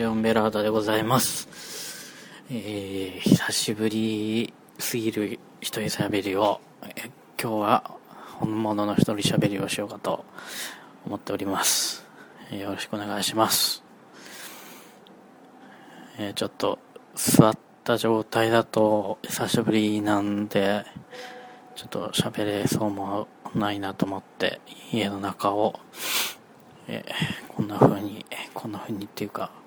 ジョンベラーダでございます。えー、久しぶりすぎる一人喋りを、え今日は本物の一人喋りをしようかと思っております。えよろしくお願いします。えーちょっと座った状態だと久しぶりなんで、ちょっと喋れそうもないなと思って家の中をえーこんな風に、こんな風にっていうか、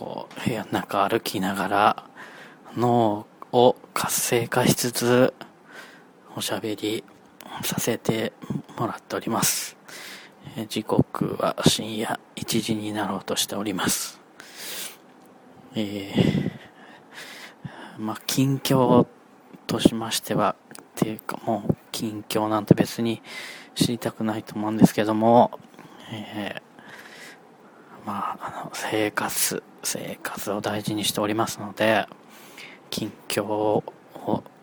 こう、部屋の中歩きながら、脳を活性化しつつ、おしゃべりさせてもらっております。時刻は深夜1時になろうとしております。えーまあ、近況としましては、っていうかもう近況なんて別に知りたくないと思うんですけども、えーまあ、あの、生活、生活を大事にしておりますので、近況を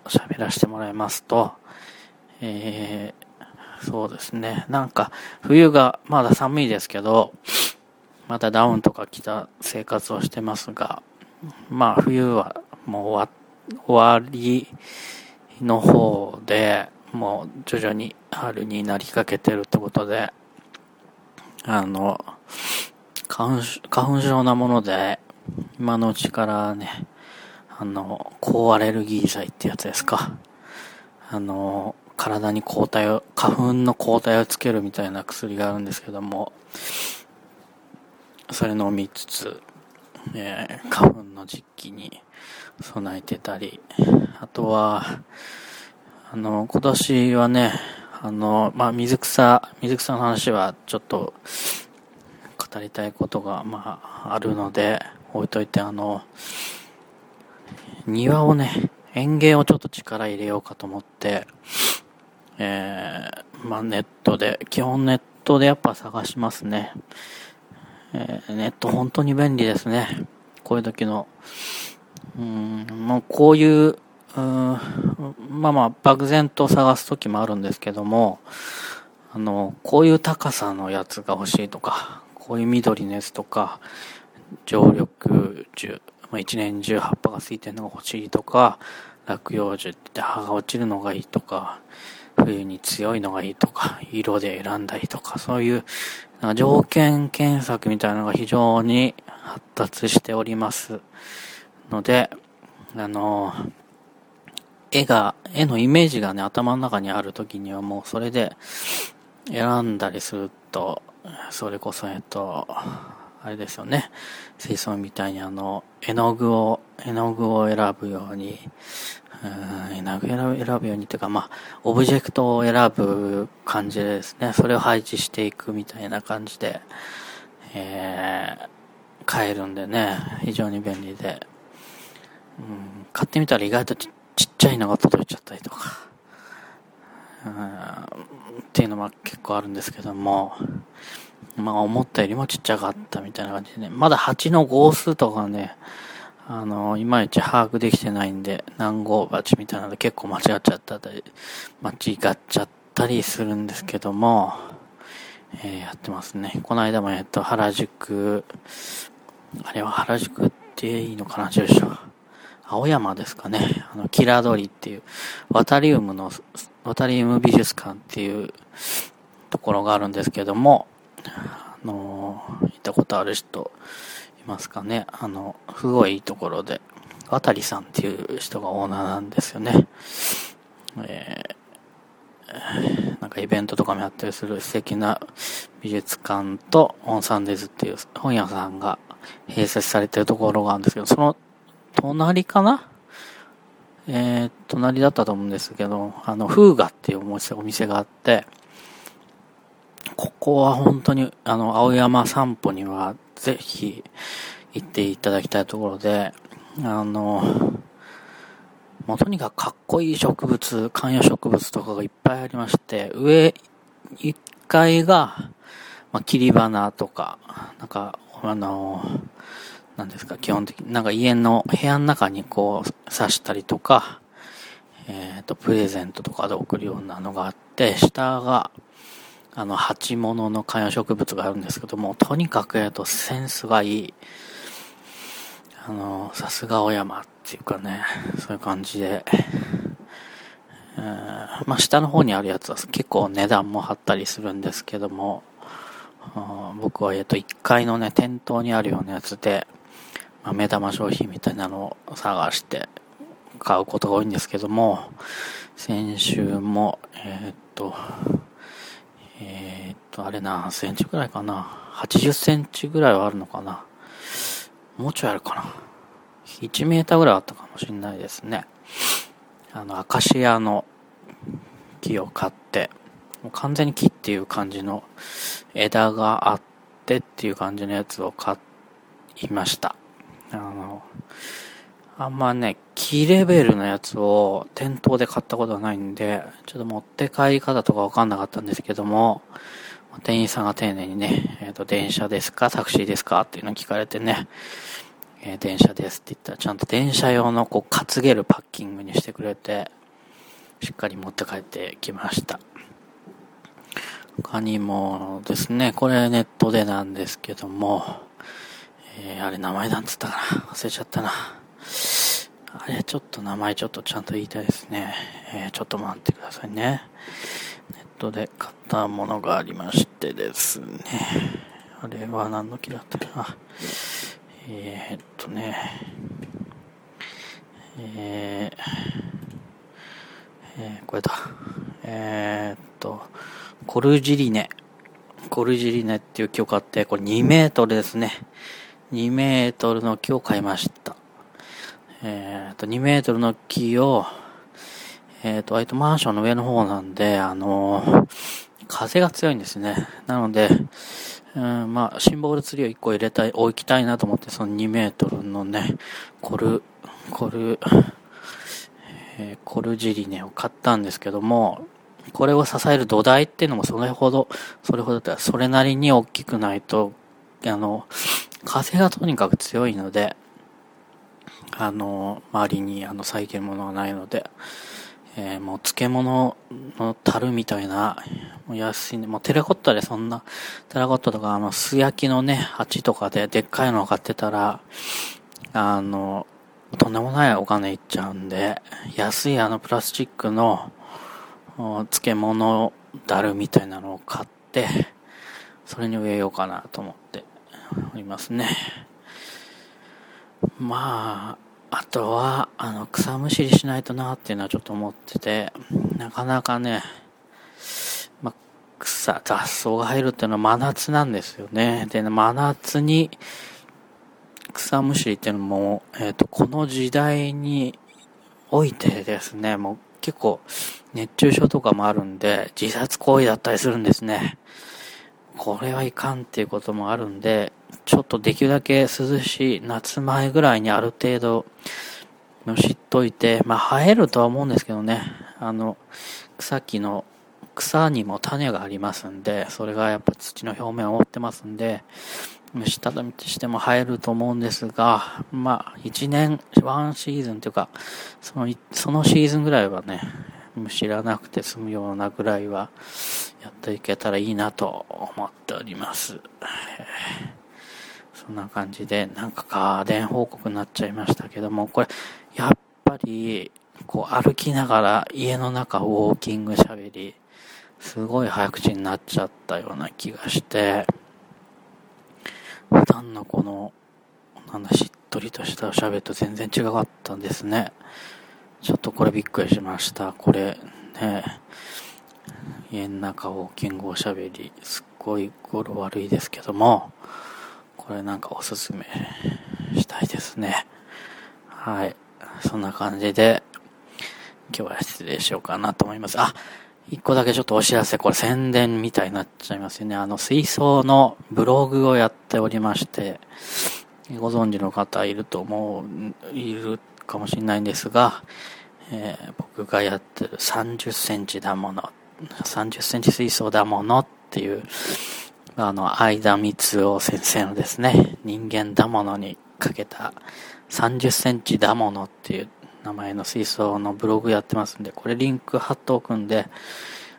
喋らせてもらいますと、えーそうですね、なんか、冬がまだ寒いですけど、またダウンとか着た生活をしてますが、まあ、冬はもう終わりの方で、もう徐々に春になりかけてるってことで、あの、花粉症なもので、今のうちからね、あの、抗アレルギー剤ってやつですか。あの、体に抗体を、花粉の抗体をつけるみたいな薬があるんですけども、それ飲みつつ、えー花粉の時期に備えてたり、あとは、あの、今年はね、あの、まあ、水草、水草の話はちょっと語りたいことが、まあ、あるので、置いといて、あの、庭をね、園芸をちょっと力入れようかと思って、えー、まあ、ネットで、基本ネットでやっぱ探しますね。えーネット本当に便利ですね。こういう時の。うーん、もうこういう、うんまあまあ、漠然と探す時もあるんですけども、あの、こういう高さのやつが欲しいとか、こういう緑のやつとか、常緑樹、まあ、一年中葉っぱがついてるのが欲しいとか、落葉樹って葉が落ちるのがいいとか、冬に強いのがいいとか、色で選んだりとか、そういうなんか条件検索みたいなのが非常に発達しております。ので、あの、絵が、絵のイメージがね、頭の中にある時にはもうそれで選んだりすると、それこそ、えっと、あれですよね。水槽みたいにあの、絵の具を、絵の具を選ぶように、うん絵の具を選ぶようにっていうか、まあ、オブジェクトを選ぶ感じですね、それを配置していくみたいな感じで、えー、買えるんでね、非常に便利で、うん、買ってみたら意外とちっちゃいのが届いちゃったりとか、っていうのは結構あるんですけども、まあ思ったよりもちっちゃかったみたいな感じでね、まだ蜂の号数とかね、あの、いまいち把握できてないんで、何号鉢みたいなので結構間違っちゃったり、間違っちゃったりするんですけども、えーやってますね。この間もえっと、原宿、あれは原宿っていいのかな、住所。青山ですかね。あの、キラドリっていう、ワタリウムの、ワタリウム美術館っていうところがあるんですけども、あの行ったことある人いますかね。あの、すごいいいところで、渡さんっていう人がオーナーなんですよね。えーなんかイベントとかもやったりする素敵な美術館とオンサンデズっていう本屋さんが併設されてるところがあるんですけど、その隣かな？えー、隣だったと思うんですけど、あの、フーガっていうお店があって、ここは本当に、あの、青山散歩にはぜひ行っていただきたいところで、あの、もうとにかくかっこいい植物、観葉植物とかがいっぱいありまして、上1階が、まあ、切り花とか、なんか、あの、なんですか、基本的に、なんか家の部屋の中にこう刺したりとか、えっ、と、プレゼントとかで送るようなのがあって、下が、あの、鉢物の観葉植物があるんですけども、とにかく、えっと、センスがいい。あの、さすが小山っていうかね、そういう感じで、え、まあ、下の方にあるやつは結構値段も張ったりするんですけども、僕は、えっと、1階のね、店頭にあるようなやつで、まあ、目玉商品みたいなのを探して買うことが多いんですけども、先週も、えー、っと、えー、っと、あれ何センチぐらいかな。80センチぐらいはあるのかな。もうちょいあるかな。1メーターぐらいあったかもしれないですね。あの、アカシアの木を買って、もう完全に木っていう感じの枝があってっていう感じのやつを買いました。あの、あんまね、木レベルのやつを店頭で買ったことがないんで、ちょっと持って帰り方とかわかんなかったんですけども、店員さんが丁寧にね、えっ、ー、と、電車ですかタクシーですかっていうのを聞かれてね、えー、電車ですって言ったら、ちゃんと電車用のこう、担げるパッキングにしてくれて、しっかり持って帰ってきました。他にもですね、これネットでなんですけども、えー、あれ名前なんつったかな？忘れちゃったな。あれ、ちょっと名前ちょっとちゃんと言いたいですね。えー、ちょっと待ってくださいね。ネットで買ったものがありましてですね。あれは何の木だったかな？えー、っとね。えー、えー、これだ。えー、っと、コルジリネ。コルジリネっていう木を買って、これ2メートルですね。2メートルの木を買いました。えっ、と、2メートルの木を、えっ、ー、と、割とマンションの上の方なんで、あのー、風が強いんですね。なので、うん、まあ、シンボルツリーを1個入れたい、置きたいなと思って、その2メートルのね、コル、コル、えー、コルジリネを買ったんですけども、これを支える土台っていうのもそれほど、それほど、それなりに大きくないと、あの、風がとにかく強いので、あの、周りにあの咲いてるものがないので、えー、もう漬物の樽みたいな、もう安いね、もうテラコッタでそんな、テラコッタとかあの素焼きのね、鉢とかででっかいのを買ってたら、あの、とんでもないお金いっちゃうんで、安いあのプラスチックの漬物だるみたいなのを買って、それに植えようかなと思って。おりますね。まあ、あとは、あの、草むしりしないとなっていうのはちょっと思ってて、なかなかね、まあ、草、雑草が入るっていうのは真夏なんですよね。で、真夏に草むしりっていうのも、えっ、ー、と、この時代においてですね、もう結構熱中症とかもあるんで、自殺行為だったりするんですね。これはいかんっていうこともあるんで、ちょっとできるだけ涼しい夏前ぐらいにある程度むしっといて、まあ生えるとは思うんですけどね、あの、草木の草にも種がありますんで、それがやっぱ土の表面を覆ってますんで、虫たたみとしても生えると思うんですが、まあ、一年、ワンシーズンというか、その、そのシーズンぐらいはね、知らなくて済むようなぐらいは、やっていけたらいいなと思っております。そんな感じで、なんか家電報告になっちゃいましたけども、これ、やっぱり、こう歩きながら家の中ウォーキング喋り、すごい早口になっちゃったような気がして、普段のこの、なんだ、しっとりとした喋ると全然違かったんですね。ちょっとこれびっくりしました。これ、ね、家の中ウォーキングおしゃべり、すっごい語呂悪いですけども、これなんかおすすめしたいですね。はい。そんな感じで、今日は失礼しようかなと思います。あ、一個だけちょっとお知らせ、これ宣伝みたいになっちゃいますよね。あの、水槽のブログをやっておりまして、ご存知の方いると思う、いるかもしれないんですが、えー、僕がやってる30センチだもの、30センチ水槽だものっていう、あの、相田光夫先生のですね、人間だものにかけた30センチだものっていう名前の水槽のブログやってますんで、これリンク貼っておくんで、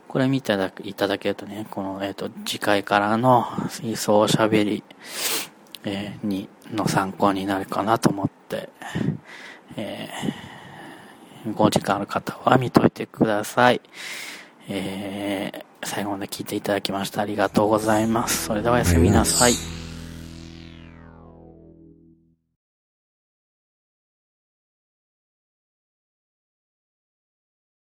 これ見ていただけるとね、この、えっ、ー、と、次回からの水槽おしゃべり、えー、に、の参考になるかなと思って、えー、5時間ある方は見といてください。えー、最後まで聞いていただきましてありがとうございます。それではおやすみなさい。